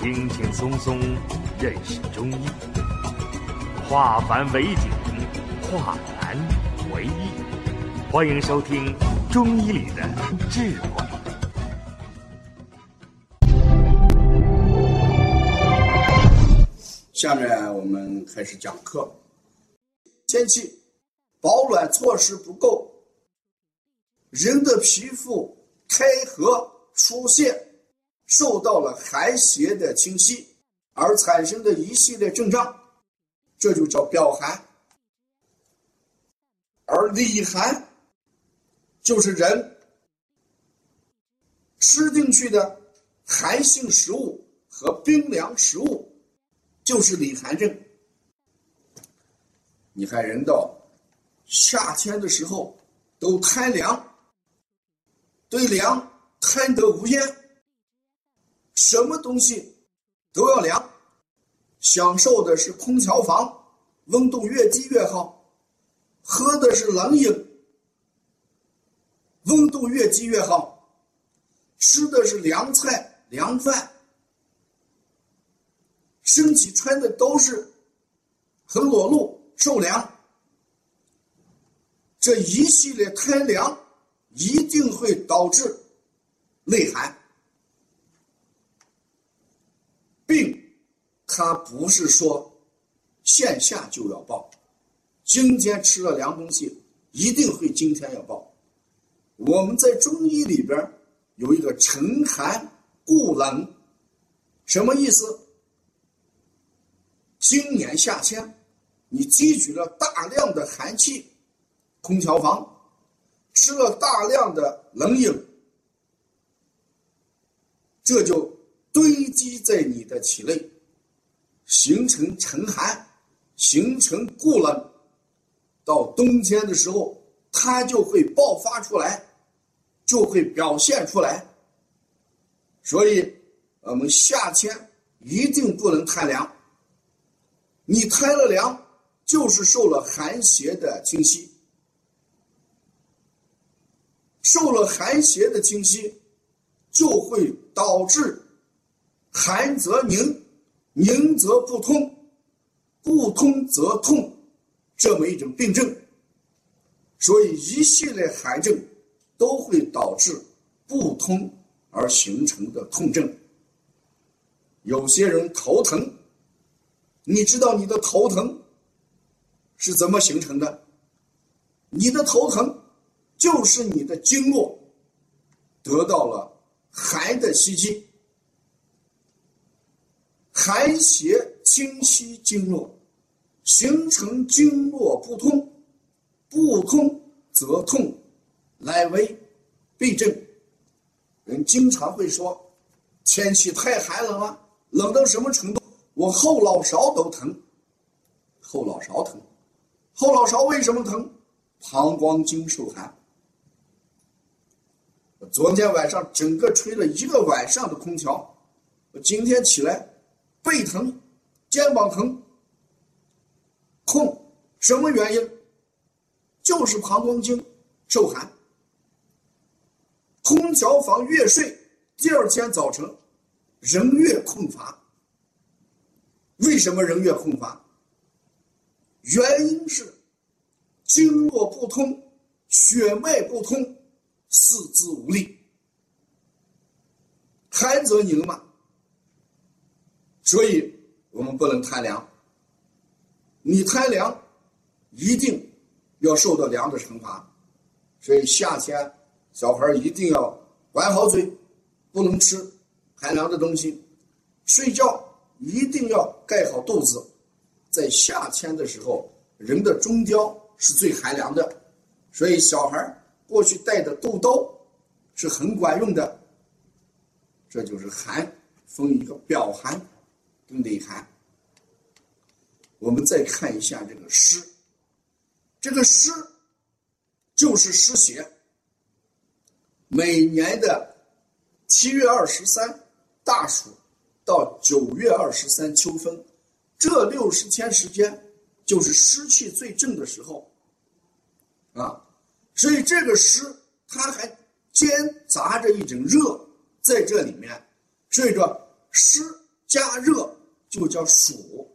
轻轻松松认识中医，化繁为简，化难为易。欢迎收听《中医里的智慧》。下面我们开始讲课。天气保暖措施不够，人的皮肤开合出现，受到了寒邪的侵袭而产生的一系列症状，这就叫表寒。而里寒就是人吃进去的寒性食物和冰凉食物。就是里寒症。你看，人到夏天的时候都贪凉，对凉贪得无厌，什么东西都要凉，享受的是空调房，温度越低越好；喝的是冷饮，温度越低越好；吃的是凉菜凉饭。身体穿的都是很裸露、受凉，这一系列贪凉一定会导致内寒。病，它不是说线下就要报，今天吃了凉东西，一定会今天要报。我们在中医里边有一个沉寒固冷，什么意思？今年夏天，你积聚了大量的寒气，空调房吃了大量的冷饮，这就堆积在你的体内，形成沉寒，形成固冷。到冬天的时候，它就会爆发出来，就会表现出来。所以，我们夏天一定不能贪凉。你贪了凉，就是受了寒邪的侵袭，受了寒邪的侵袭，就会导致寒则凝，凝则不通，不通则痛，这么一种病症。所以一系列寒症都会导致不通而形成的痛症。有些人头疼。你知道你的头疼是怎么形成的？你的头疼就是你的经络得到了寒的袭击，寒邪侵袭经络，形成经络不通，不通则痛，乃为痹症。人经常会说，天气太寒冷了，冷到什么程度？我后脑勺都疼，后脑勺疼，后脑勺为什么疼？膀胱经受寒。昨天晚上整个吹了一个晚上的空调，我今天起来背疼，肩膀疼，痛，什么原因？就是膀胱经受寒。空调房越睡，第二天早晨人越困乏。为什么人越困乏？原因是经络不通，血脉不通，四肢无力，寒则凝嘛。所以我们不能贪凉。你贪凉，一定要受到凉的惩罚。所以夏天小孩一定要管好嘴，不能吃寒凉的东西，睡觉。一定要盖好肚子，在夏天的时候，人的中焦是最寒凉的，所以小孩过去带的肚兜是很管用的。这就是寒分一个表寒内寒。我们再看一下这个湿，这个湿就是湿邪。每年的七月二十三大暑。到九月二十三秋分，这六十天时间就是湿气最正的时候，啊，所以这个湿它还兼杂着一种热在这里面，所以说湿加热就叫暑，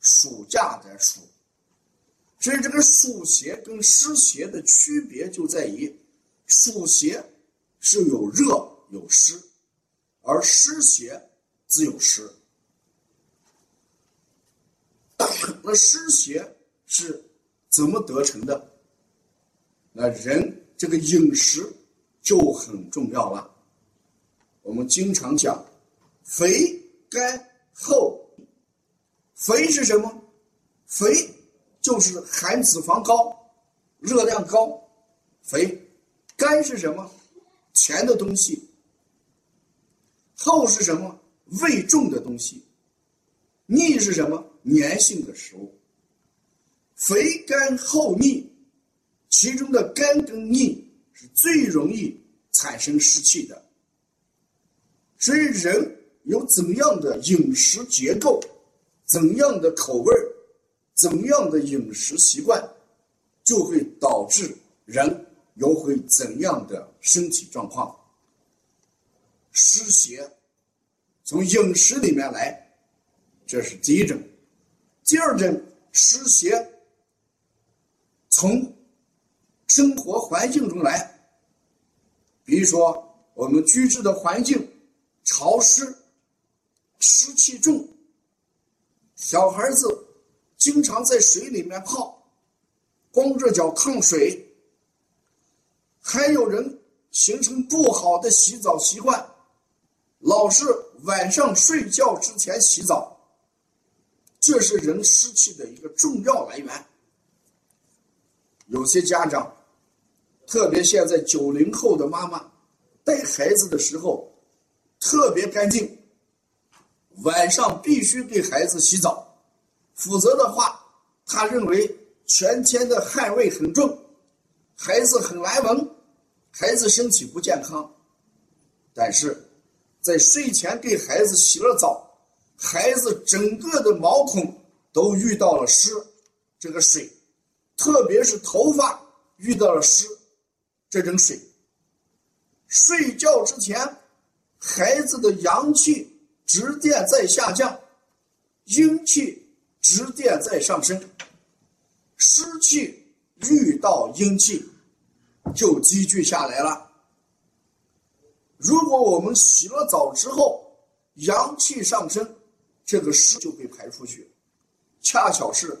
暑假的暑。所以这个暑邪跟湿邪的区别就在于，暑邪是有热有湿，而湿邪只有湿。那湿邪是怎么得成的？那人这个饮食就很重要了。我们经常讲，肥甘厚。肥是什么？肥就是含脂肪高、热量高。肥，甘是什么？甜的东西。厚是什么？味重的东西。腻是什么？粘性的食物。肥甘厚腻，其中的甘跟腻是最容易产生湿气的。所以，人有怎样的饮食结构？怎样的口味，怎样的饮食习惯，就会导致人有会怎样的身体状况。湿邪从饮食里面来，这是第一种；第二种湿邪从生活环境中来，比如说我们居住的环境潮湿、湿气重。小孩子经常在水里面泡，光着脚抗水。还有人形成不好的洗澡习惯，老是晚上睡觉之前洗澡，这是人湿气的一个重要来源。有些家长，特别现在九零后的妈妈，带孩子的时候特别干净。晚上必须给孩子洗澡，否则的话，他认为全天的汗味很重，孩子很难闻，孩子身体不健康。但是，在睡前给孩子洗了澡，孩子整个的毛孔都遇到了湿，这个水，特别是头发遇到了湿，这种水。睡觉之前，孩子的阳气。直电在下降，阴气直电在上升，湿气遇到阴气就积聚下来了。如果我们洗了澡之后，阳气上升，这个湿就被排出去。恰巧是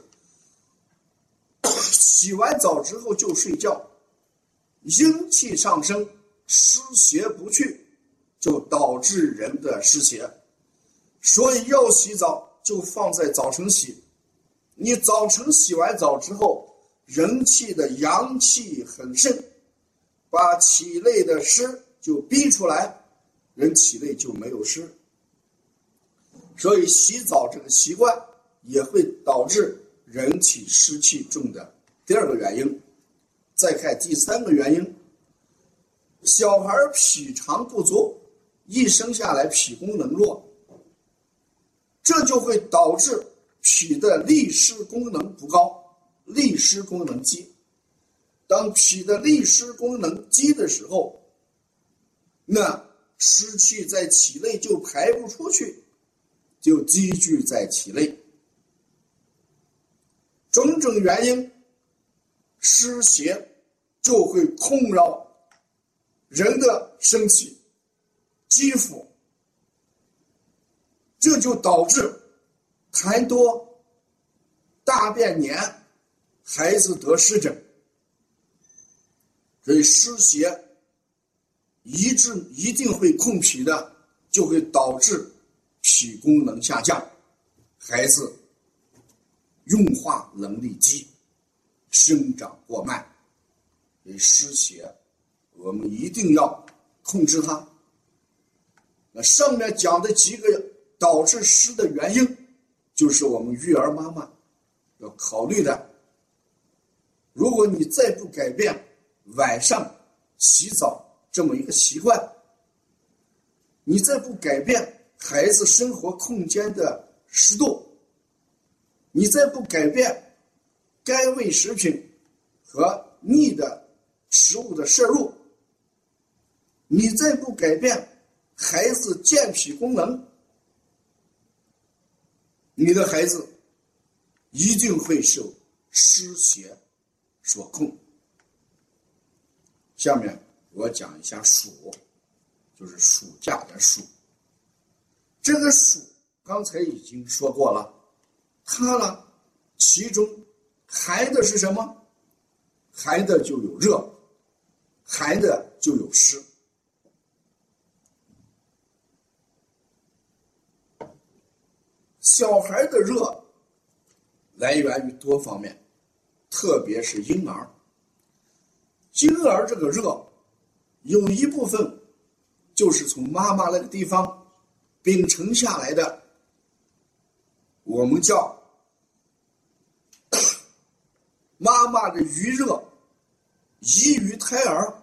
洗完澡之后就睡觉，阴气上升，湿邪不去，就导致人的湿邪。所以要洗澡就放在早晨洗，你早晨洗完澡之后，人气的阳气很盛，把体内的湿就逼出来，人体内就没有湿。所以洗澡这个习惯也会导致人体湿气重的第二个原因。再看第三个原因，小孩脾肠不足，一生下来脾功能弱。就会导致脾的利湿功能不高，利湿功能低。当脾的利湿功能低的时候，那湿气在体内就排不出去，就积聚在体内。种种原因，湿邪就会困扰人的身体、肌肤。这就导致痰多、大便黏，孩子得湿疹。所以湿邪一致一定会控脾的，就会导致脾功能下降，孩子运化能力低，生长过慢。所以湿邪我们一定要控制它。那上面讲的几个。导致湿的原因，就是我们育儿妈妈要考虑的。如果你再不改变晚上洗澡这么一个习惯，你再不改变孩子生活空间的湿度，你再不改变甘味食品和腻的食物的摄入，你再不改变孩子健脾功能。你的孩子一定会受失血所控。下面我讲一下暑，就是暑假的暑。这个暑刚才已经说过了，它呢，其中寒的是什么？寒的就有热，寒的就有湿。小孩的热来源于多方面，特别是婴儿。婴儿这个热，有一部分就是从妈妈那个地方秉承下来的，我们叫妈妈的余热移于胎儿，